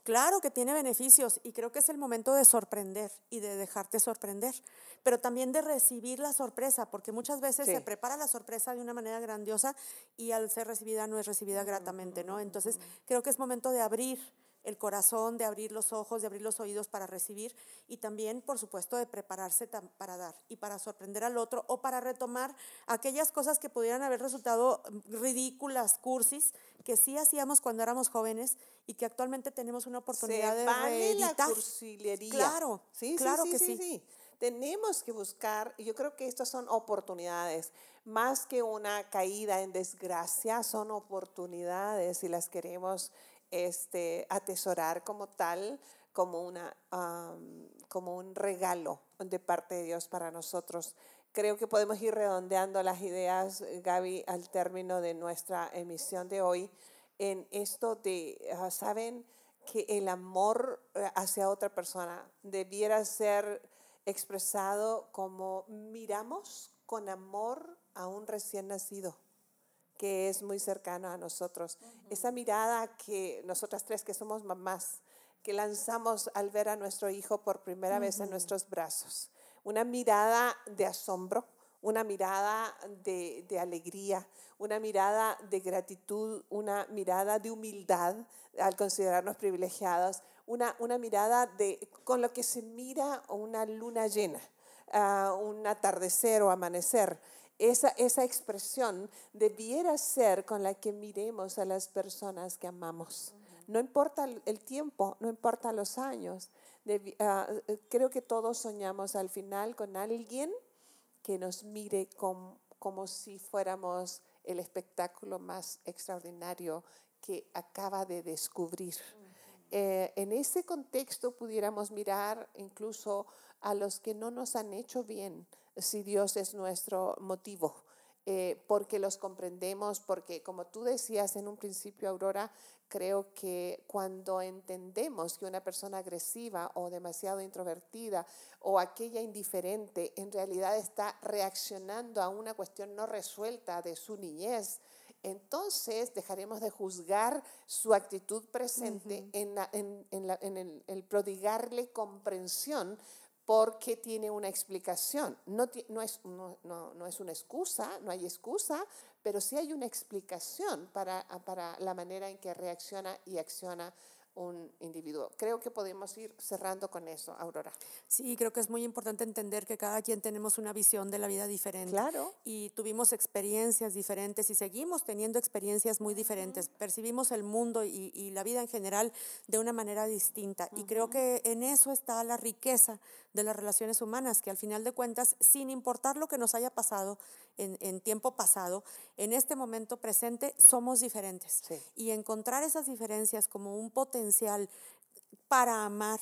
Claro que tiene beneficios y creo que es el momento de sorprender y de dejarte sorprender, pero también de recibir la sorpresa, porque muchas veces Sí. se prepara la sorpresa de una manera grandiosa y al ser recibida no es recibida gratamente, ¿no? Entonces creo que es momento de abrir el corazón, de abrir los ojos, de abrir los oídos para recibir y también, por supuesto, de prepararse para dar y para sorprender al otro o para retomar aquellas cosas que pudieran haber resultado mm, ridículas, cursis, que sí hacíamos cuando éramos jóvenes y que actualmente tenemos una oportunidad Se de vale la cursilería. Claro, sí, sí, claro sí, que sí, sí. Tenemos que buscar, y yo creo que estas son oportunidades, más que una caída en desgracia, son oportunidades y las queremos este, atesorar como tal, como, una, am, como un regalo de parte de Dios para nosotros. Creo que podemos ir redondeando las ideas, Gaby, al término de nuestra emisión de hoy, en esto de, ah, ¿saben? que el amor eh, hacia otra persona debiera ser expresado como miramos con amor a un recién nacido que es muy cercano a nosotros. Esa mirada que nosotras tres que somos mamás, que lanzamos al ver a nuestro hijo por primera vez en nuestros brazos. Una mirada de asombro, una mirada de, de alegría, una mirada de gratitud, una mirada de humildad al considerarnos privilegiados, una, una mirada de, con lo que se mira una luna llena, ah, un atardecer o amanecer. Esa, esa expresión debiera ser con la que miremos a las personas que amamos. No importa el tiempo, no importa los años. Debi- ah, eh, creo que todos soñamos al final con alguien que nos mire com- como si fuéramos el espectáculo más extraordinario que acaba de descubrir. Eh, en ese contexto pudiéramos mirar incluso a los que no nos han hecho bien, si Dios es nuestro motivo, eh, porque los comprendemos, porque como tú decías en un principio, Aurora, creo que cuando entendemos que una persona agresiva o demasiado introvertida o aquella indiferente en realidad está reaccionando a una cuestión no resuelta de su niñez, entonces dejaremos de juzgar su actitud presente en, la- en- en la- en el, el prodigarle comprensión porque tiene una explicación. No, no, es, no, no- no es una excusa, no hay excusa, pero sí hay una explicación para, para la manera en que reacciona y acciona un individuo. Creo que podemos ir cerrando con eso, Aurora. Sí, creo que es muy importante entender que cada quien tenemos una visión de la vida diferente. Claro. Y tuvimos experiencias diferentes y seguimos teniendo experiencias muy diferentes. Percibimos el mundo y, y la vida en general de una manera distinta. Y creo que en eso está la riqueza de las relaciones humanas, que al final de cuentas, sin importar lo que nos haya pasado en, en tiempo pasado, en este momento presente somos diferentes. Sí. Y encontrar esas diferencias como un potencial para amar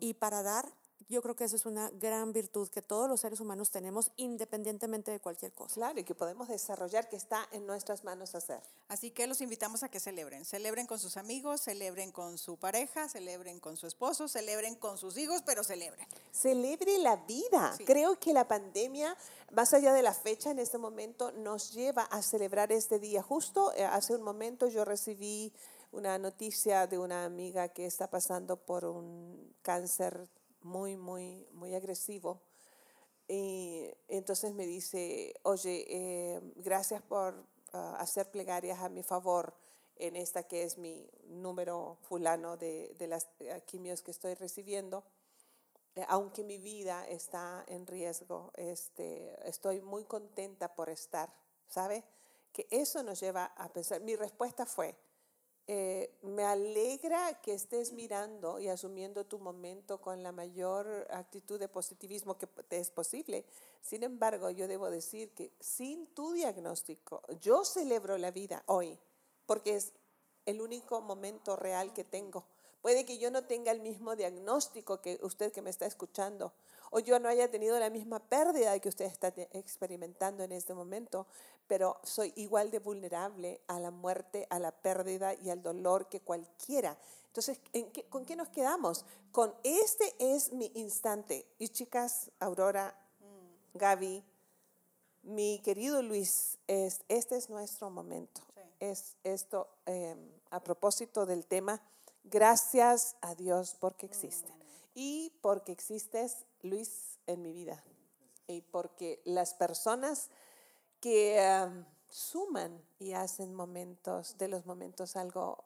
y para dar, yo creo que eso es una gran virtud que todos los seres humanos tenemos independientemente de cualquier cosa. Claro, y que podemos desarrollar, que está en nuestras manos hacer. Así que los invitamos a que celebren. Celebren con sus amigos, celebren con su pareja, celebren con su esposo, celebren con sus hijos, pero celebren. Celebre la vida. Sí. Creo que la pandemia, más allá de la fecha en este momento, nos lleva a celebrar este día. Justo eh, hace un momento yo recibí una noticia de una amiga que está pasando por un cáncer muy, muy, muy agresivo. Y entonces me dice, oye, eh, gracias por ah, hacer plegarias a mi favor en esta que es mi número fulano de, de las quimios que estoy recibiendo. Eh, aunque mi vida está en riesgo, este, estoy muy contenta por estar, ¿sabe? Que eso nos lleva a pensar. Mi respuesta fue, me alegra que estés mirando y asumiendo tu momento con la mayor actitud de positivismo que te es posible. Sin embargo, yo debo decir que sin tu diagnóstico, yo celebro la vida hoy, porque es el único momento real que tengo. Puede que yo no tenga el mismo diagnóstico que usted que me está escuchando, o yo no haya tenido la misma pérdida que usted está experimentando en este momento, pero soy igual de vulnerable a la muerte, a la pérdida y al dolor que cualquiera. Entonces, ¿con qué nos quedamos? Con este es mi instante. Y chicas, Aurora, Gaby, mi querido Luis, es, este es nuestro momento. Es esto em, a propósito del tema, gracias a Dios porque existe. Y porque existes, Luis, en mi vida. Y porque las personas que suman y hacen momentos, de los momentos algo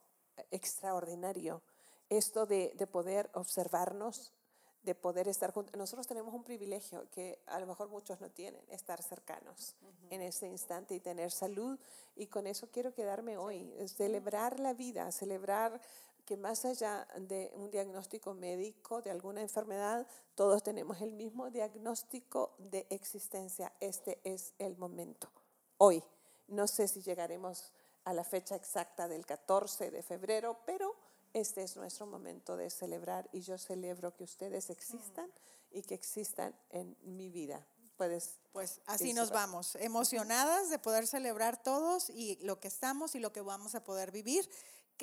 extraordinario. Esto de, de poder observarnos, de poder estar juntos. Nosotros tenemos un privilegio que a lo mejor muchos no tienen, estar cercanos en ese instante y tener salud. Y con eso quiero quedarme hoy, celebrar la vida, celebrar que más allá de un diagnóstico médico de alguna enfermedad, todos tenemos el mismo diagnóstico de existencia. Este es el momento, hoy. No sé si llegaremos a la fecha exacta del 14 de febrero, pero este es nuestro momento de celebrar y yo celebro que ustedes existan y que existan en mi vida. Puedes pues así nos vamos, emocionadas de poder celebrar todos y lo que estamos y lo que vamos a poder vivir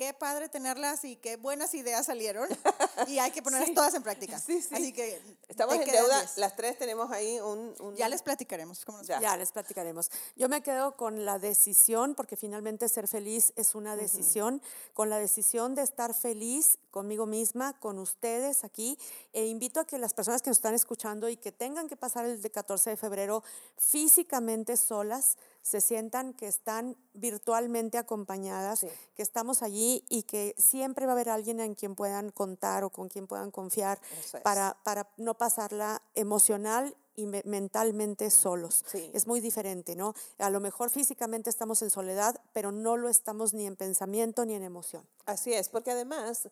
qué padre tenerlas y qué buenas ideas salieron y hay que ponerlas todas en práctica. Así que estamos en deuda, las tres tenemos ahí un, Ya les platicaremos. ya. les platicaremos. Yo me quedo con la decisión, porque finalmente ser feliz es una decisión, con la decisión de estar feliz conmigo misma, con ustedes aquí, e invito a que las personas que nos están escuchando y que tengan que pasar el 14 de febrero físicamente solas, se sientan que están virtualmente acompañadas, que estamos allí y que siempre va a haber alguien en quien puedan contar o con quien puedan confiar para, para no pasarla emocional y mentalmente solos. Es muy diferente, ¿no? A lo mejor físicamente estamos en soledad, pero no lo estamos ni en pensamiento ni en emoción. Así es, porque además,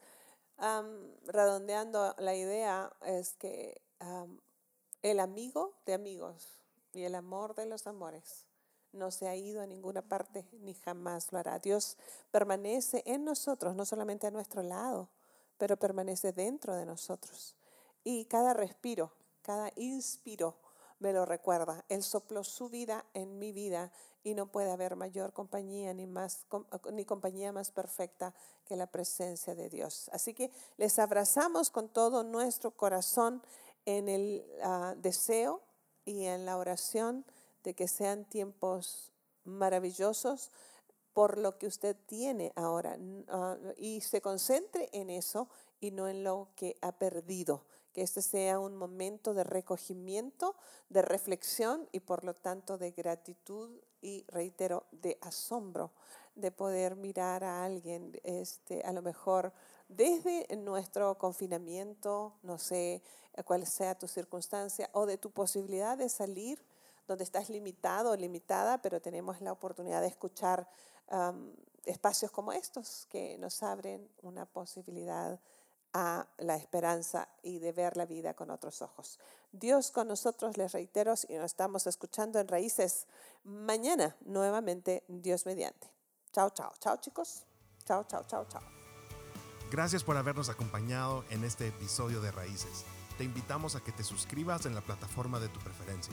redondeando la idea, es que el amigo de amigos y el amor de los amores no se ha ido a ninguna parte ni jamás lo hará. Dios permanece en nosotros, no solamente a nuestro lado, pero permanece dentro de nosotros. Y cada respiro, cada inspiro me lo recuerda. Él sopló su vida en mi vida y no puede haber mayor compañía ni, más, ni compañía más perfecta que la presencia de Dios. Así que les abrazamos con todo nuestro corazón en el ah, deseo y en la oración de que sean tiempos maravillosos por lo que usted tiene ahora ah, y se concentre en eso y no en lo que ha perdido. Que este sea un momento de recogimiento, de reflexión y por lo tanto de gratitud y reitero, de asombro de poder mirar a alguien, este, a lo mejor desde nuestro confinamiento, no sé cuál sea tu circunstancia, o de tu posibilidad de salir donde estás limitado o limitada, pero tenemos la oportunidad de escuchar espacios como estos que nos abren una posibilidad a la esperanza y de ver la vida con otros ojos. Dios con nosotros, les reitero, y nos estamos escuchando en Raíces mañana, nuevamente, Dios mediante. Chao, chao, chao chicos. Chao, chao, chao, chao. Gracias por habernos acompañado en este episodio de Raíces. Te invitamos a que te suscribas en la plataforma de tu preferencia